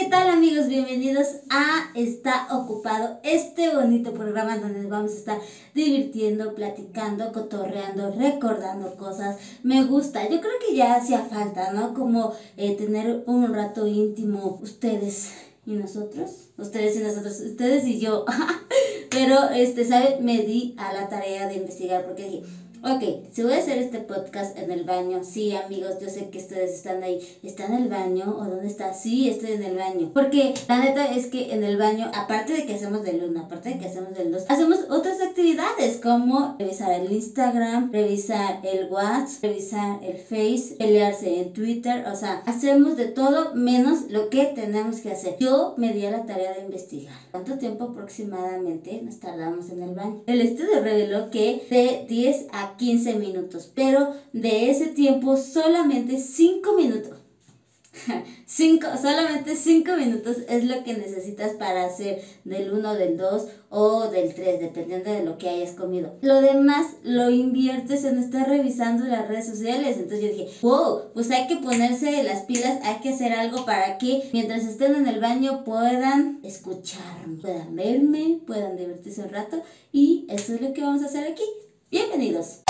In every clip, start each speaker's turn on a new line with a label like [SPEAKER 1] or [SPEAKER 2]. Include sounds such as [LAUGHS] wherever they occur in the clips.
[SPEAKER 1] ¿qué tal amigos? Bienvenidos a Está Ocupado, este bonito programa donde vamos a estar divirtiendo, platicando, cotorreando, recordando cosas. Me gusta, yo creo que ya hacía falta, ¿no? Como eh, tener un rato íntimo, ustedes y nosotros, ustedes y nosotros, ustedes y yo. [LAUGHS] Pero, este, ¿sabe? Me di a la tarea de investigar porque dije, Ok, si voy a hacer este podcast en el baño, sí amigos, yo sé que ustedes están ahí, ¿está en el baño o dónde está? Sí, estoy en el baño. Porque la neta es que en el baño, aparte de que hacemos del 1, aparte de que hacemos del 2, hacemos otras actividades como revisar el Instagram, revisar el WhatsApp, revisar el Face, pelearse en Twitter, o sea, hacemos de todo menos lo que tenemos que hacer. Yo me di a la tarea de investigar. ¿Cuánto tiempo aproximadamente nos tardamos en el baño? El estudio reveló que de 10 a 15 minutos, pero de ese tiempo solamente 5 minutos. [LAUGHS] Cinco, solamente 5 minutos es lo que necesitas para hacer del 1, del 2 o del 3, dependiendo de lo que hayas comido. Lo demás lo inviertes en estar revisando las redes sociales. Entonces yo dije, wow, pues hay que ponerse las pilas, hay que hacer algo para que mientras estén en el baño puedan escucharme, puedan verme, puedan divertirse un rato. Y eso es lo que vamos a hacer aquí. Bienvenidos.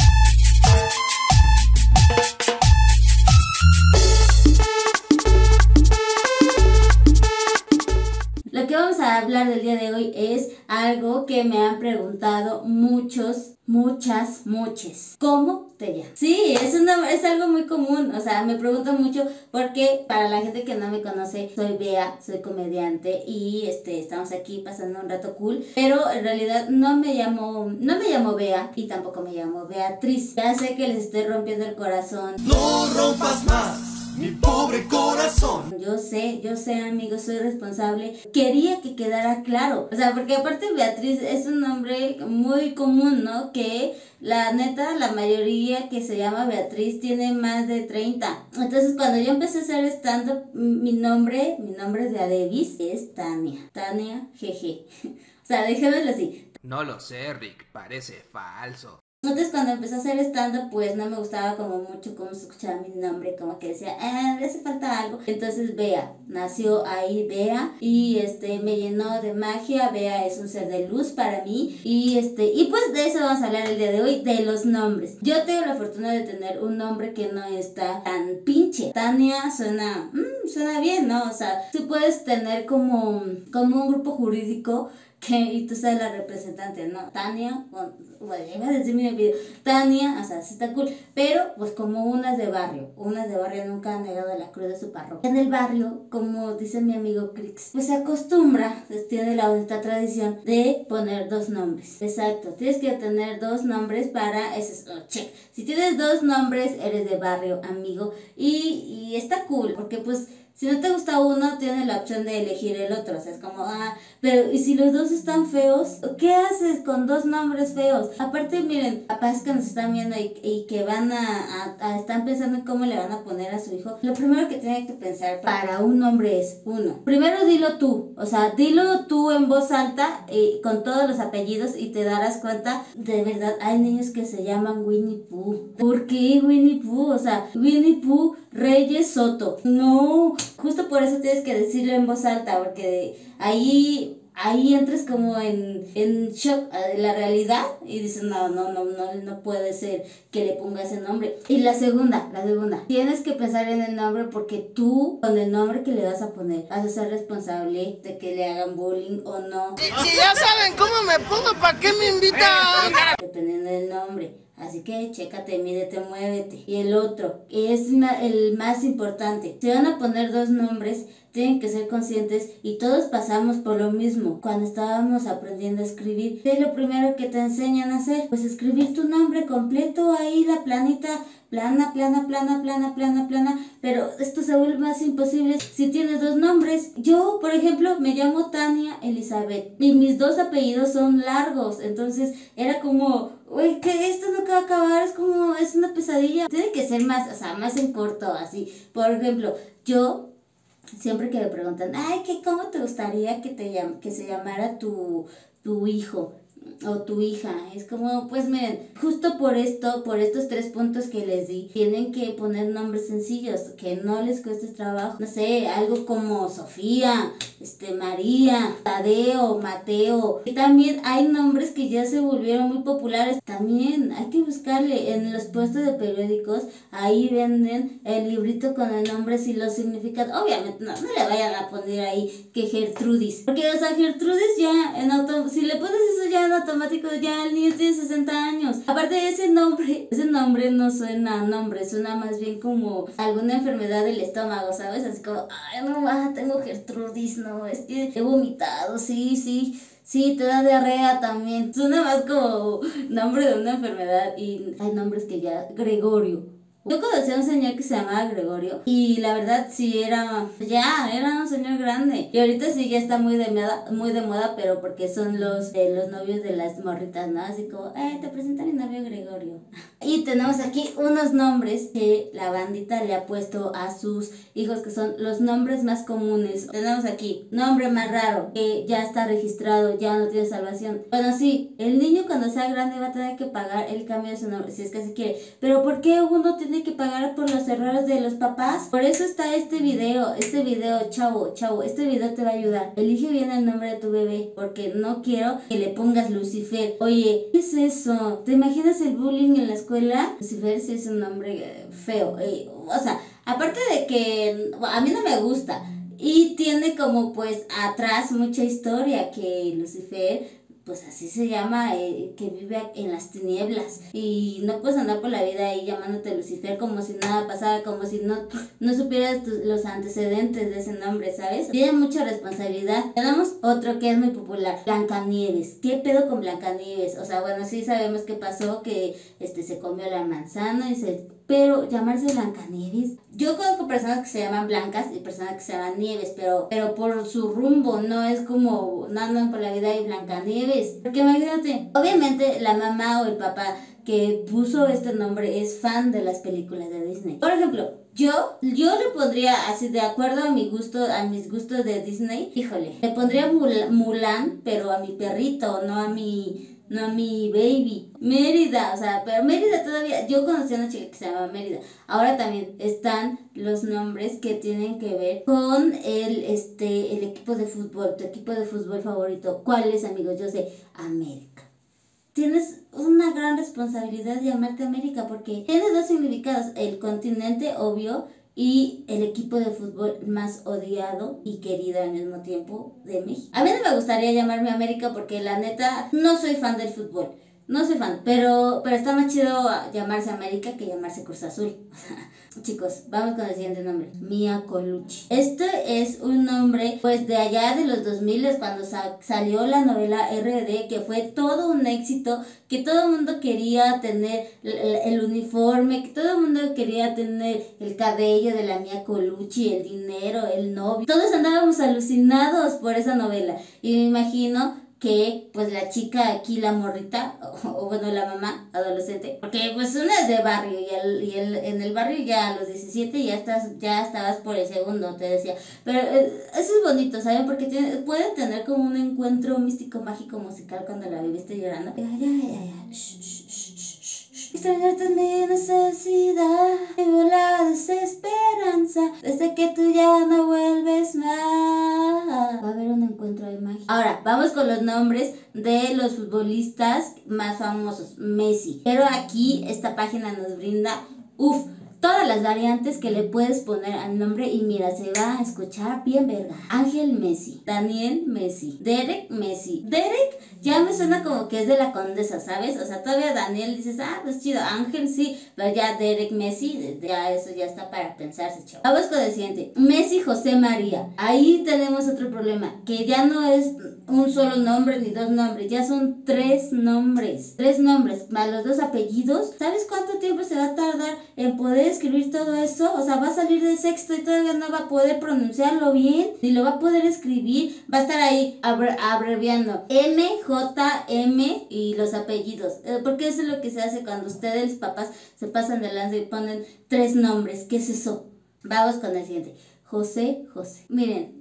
[SPEAKER 1] Del día de hoy es algo que me han preguntado muchos, muchas, muchas. ¿Cómo te llamas? Sí, es, una, es algo muy común. O sea, me preguntan mucho porque para la gente que no me conoce, soy Bea, soy comediante y este, estamos aquí pasando un rato cool. Pero en realidad no me llamo, no me llamo Bea y tampoco me llamo Beatriz. Ya sé que les estoy rompiendo el corazón.
[SPEAKER 2] No rompas más mi pobre corazón.
[SPEAKER 1] Yo sé, yo sé, amigos, soy responsable. Quería que quedara claro. O sea, porque aparte Beatriz es un nombre muy común, ¿no? Que la neta, la mayoría que se llama Beatriz tiene más de 30. Entonces, cuando yo empecé a hacer stand mi nombre, mi nombre de Adebis es Tania. Tania, jeje. [LAUGHS] O sea, déjamelo así.
[SPEAKER 2] No lo sé, Rick, parece falso.
[SPEAKER 1] Entonces cuando empecé a hacer stand-up, pues no me gustaba como mucho cómo se escuchaba mi nombre, como que decía, ah, le hace falta algo. Entonces Bea, nació ahí Bea y este me llenó de magia, Bea es un ser de luz para mí y este y pues de eso vamos a hablar el día de hoy, de los nombres. Yo tengo la fortuna de tener un nombre que no está tan pinche. Tania suena, mmm, suena bien, ¿no? O sea, tú puedes tener como, como un grupo jurídico que, y tú sabes la representante, ¿no? Tania, bueno, iba a decir mi video, Tania, o sea, sí está cool, pero pues como unas de barrio, unas de barrio nunca han negado la cruz de su parroquia. En el barrio, como dice mi amigo Crix, pues se acostumbra, pues, tiene la bonita tradición de poner dos nombres. Exacto, tienes que tener dos nombres para, ese es, oh, check. Si tienes dos nombres, eres de barrio, amigo, y, y está cool, porque pues si no te gusta uno, tienes opción de elegir el otro. O sea, es como, ah, pero ¿y si los dos están feos? ¿Qué haces con dos nombres feos? Aparte, miren, papás que nos están viendo y, que van a, a, están pensando en cómo le van a poner a su hijo. Lo primero que tienen que pensar para un nombre es, uno, primero dilo tú. O sea, dilo tú en voz alta y con todos los apellidos y te darás cuenta, de verdad, hay niños que se llaman Winnie Pooh. ¿Por qué Winnie Pooh? O sea, Winnie Pooh Reyes Soto. No, justo por eso tienes que decirlo en voz alta, porque ahí ahí entras como en, en shock de la realidad y dices, no, no, no, no, no puede ser que le ponga ese nombre. Y la segunda, la segunda, tienes que pensar en el nombre porque tú, con el nombre que le vas a poner, vas a ser responsable de que le hagan bullying o no.
[SPEAKER 3] Si, ya saben cómo me pongo, ¿para qué me invitan?
[SPEAKER 1] Dependiendo del nombre. Así que chécate, mídete, muévete. Y el otro, que es el más importante. Se van a poner dos nombres, tienen que ser conscientes y todos pasamos por lo mismo cuando estábamos aprendiendo a escribir. ¿Qué es lo primero que te enseñan a hacer? Pues escribir tu nombre completo ahí, la planita plana, plana, plana, plana, plana, plana, pero esto se vuelve más imposible si tienes dos nombres. Yo, por ejemplo, me llamo Tania Elizabeth y mis dos apellidos son largos, entonces era como, uy, que esto no va a acabar, es como, es una pesadilla. Tiene que ser más, o sea, más en corto, así. Por ejemplo, yo siempre que me preguntan, ay, ¿qué, ¿cómo te gustaría que, te que se llamara tu, tu hijo? O tu hija. Es como, pues miren, justo por esto, por estos tres puntos que les di, tienen que poner nombres sencillos, que no les cueste trabajo. No sé, algo como Sofía, este, María, Tadeo, Mateo. Y también hay nombres que ya se volvieron muy populares. También hay que buscarle en los puestos de periódicos, ahí venden el librito con el nombre y los significados. Obviamente, no, no le vayan a poner ahí que Gertrudis. Porque, o sea, Gertrudis ya en auto, si le pones eso ya automático, ya el niño tiene 60 años. Aparte ese nombre, ese nombre no suena a nombre, suena más bien como alguna enfermedad del estómago, ¿sabes? Así como, ay, no, ah, tengo Gertrudis, no, es que he vomitado, sí, sí. Sí, te da diarrea también. Suena más como nombre de una enfermedad y hay nombres que ya. Gregorio. Yo conocí a un señor que se llamaba Gregorio y la verdad sí era, ya, era un señor grande. Y ahorita sí ya está muy de moda, muy de moda pero porque son los, eh, los novios de las morritas, ¿no? Así como, eh, te presento a mi novio Gregorio. [LAUGHS] Y tenemos aquí unos nombres que la bandita le ha puesto a sus hijos, que son los nombres más comunes. Tenemos aquí, nombre más raro, que ya está registrado, ya no tiene salvación. Bueno, sí, el niño cuando sea grande va a tener que pagar el cambio de su nombre, si es que se quiere. Pero ¿por qué uno tiene que pagar por los errores de los papás. Por eso está este video, este video, chavo, chavo, este video te va a ayudar. Elige bien el nombre de tu bebé, porque no quiero que le pongas Lucifer. Oye, ¿qué es eso? ¿Te imaginas el bullying en la escuela? Lucifer sí es un nombre eh, feo. Eh, o sea, aparte de que a mí no me gusta. Y tiene como pues atrás mucha historia que Lucifer pues así se llama, eh, que vive en las tinieblas. Y no puedes andar por la vida ahí llamándote Lucifer como si nada pasara, como si no, no supieras los antecedentes de ese nombre, ¿sabes? Tiene mucha responsabilidad. Tenemos otro que es muy popular, Blancanieves. ¿Qué pedo con Blancanieves? O sea, bueno, sí sabemos qué pasó, que este se comió la manzana y se pero llamarse Blancanieves. Yo conozco personas que se llaman blancas y personas que se llaman nieves, pero, pero por su rumbo, no es como andan por la vida y Blancanieves. Porque imagínate, obviamente la mamá o el papá que puso este nombre es fan de las películas de Disney. Por ejemplo, yo, yo le pondría así de acuerdo a mi gusto, a mis gustos de Disney, híjole, le pondría Mulan, pero a mi perrito, no a mi no mi baby. Mérida, o sea, pero Mérida todavía, yo conocí a una chica que se llama Mérida. Ahora también están los nombres que tienen que ver con el, este, el equipo de fútbol, tu equipo de fútbol favorito. ¿Cuál es, amigos? Yo sé, América. Tienes una gran responsabilidad de llamarte América porque tiene dos significados. El continente, obvio, y el equipo de fútbol más odiado y querido al mismo tiempo de México. A mí no me gustaría llamarme América porque la neta no soy fan del fútbol. No soy fan, pero, pero está más chido llamarse América que llamarse Cruz Azul. [LAUGHS] Chicos, vamos con el siguiente nombre. Mia Colucci. Este es un nombre, pues, de allá de los 2000 cuando salió la novela RD, que fue todo un éxito, que todo el mundo quería tener el, uniforme, que todo el mundo quería tener el cabello de la Mia Colucci, el dinero, el novio. Todos andábamos alucinados por esa novela. Y me imagino que pues la chica aquí, la morrita, [LAUGHS] o, bueno, la mamá adolescente, porque pues una es de barrio y, el, y el, en el barrio ya a los 17 ya estás ya estabas por el segundo, te decía. Pero eh, eso es bonito, ¿saben? Porque tiene, pueden tener como un encuentro místico, mágico, musical cuando la esté llorando. Ya, ya, ya, ya. Extrañarte es mi necesidad, vivo la desesperanza, desde que tú ya no Vamos con los nombres de los futbolistas más famosos. Messi. Pero aquí esta página nos brinda, uff, todas las variantes que le puedes poner al nombre y mira, se va a escuchar bien verga. Ángel Messi, Daniel Messi, Derek Messi. Derek ya me suena como que es de la condesa, ¿sabes? O sea, todavía Daniel dices, ah, pues chido, Ángel sí, pero ya Derek Messi, ya eso ya está para pensarse, chavo. Vamos con el siguiente. Messi José María. Ahí tenemos otro problema, que ya no es un solo nombre ni dos nombres, ya son tres nombres. Tres nombres, más los dos apellidos. ¿Sabes cuánto tiempo se va a tardar en poder escribir todo eso, o sea, va a salir de sexto y todavía no va a poder pronunciarlo bien, ni lo va a poder escribir, va a estar ahí abreviando M, J, M y los apellidos, eh, porque eso es lo que se hace cuando ustedes, papás, se pasan de y ponen tres nombres, ¿qué es eso? Vamos con el siguiente, José, José. Miren,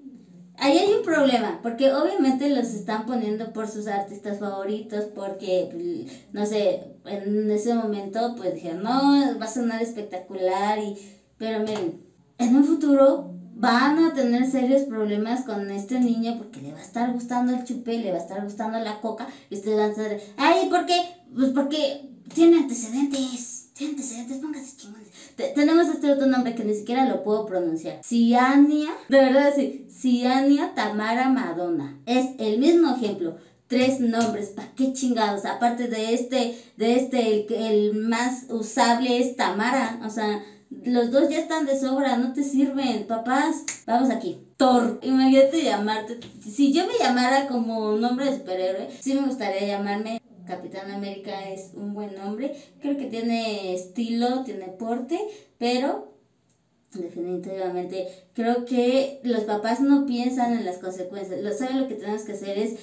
[SPEAKER 1] ahí hay un problema, porque obviamente los están poniendo por sus artistas favoritos, porque, no sé, en ese momento pues dijeron, no, va a sonar espectacular, y, pero miren, en un futuro van a tener serios problemas con este niño porque le va a estar gustando el chupe, le va a estar gustando la coca, y ustedes van a ser, ay, ¿por qué? Pues porque tiene antecedentes, tiene antecedentes, póngase chingones. Te- tenemos este otro nombre que ni siquiera lo puedo pronunciar. Ciania, de verdad sí, Ciania Tamara Madonna. Es el mismo ejemplo. Tres nombres, ¿para qué chingados? Aparte de este, de este, el, el más usable es Tamara. O sea, los dos ya están de sobra, no te sirven, papás. Vamos aquí. Thor. Imagínate llamarte. Si yo me llamara como nombre de superhéroe, sí me gustaría llamarme Capitán América es un buen nombre. Creo que tiene estilo, tiene porte, pero definitivamente creo que los papás no piensan en las consecuencias. Lo saben lo que tenemos que hacer es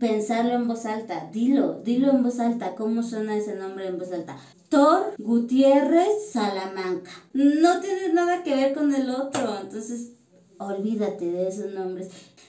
[SPEAKER 1] pensarlo en voz alta. Dilo, dilo en voz alta. ¿Cómo suena ese nombre en voz alta? Thor Gutiérrez Salamanca. No tiene nada que ver con el otro, entonces olvídate de esos nombres.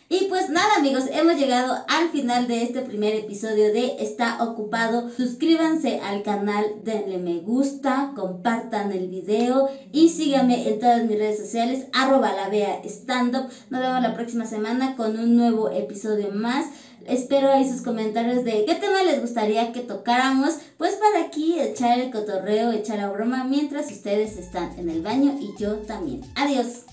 [SPEAKER 1] Y pues nada amigos, hemos llegado al final de este primer episodio de Está Ocupado. Suscríbanse al canal, denle me gusta, compartan el video y síganme en todas mis redes sociales, arroba la vea stand up. Nos vemos la próxima semana con un nuevo episodio más. Espero ahí sus comentarios de qué tema les gustaría que tocáramos, pues para aquí echar el cotorreo, echar la broma mientras ustedes están en el baño y yo también. Adiós.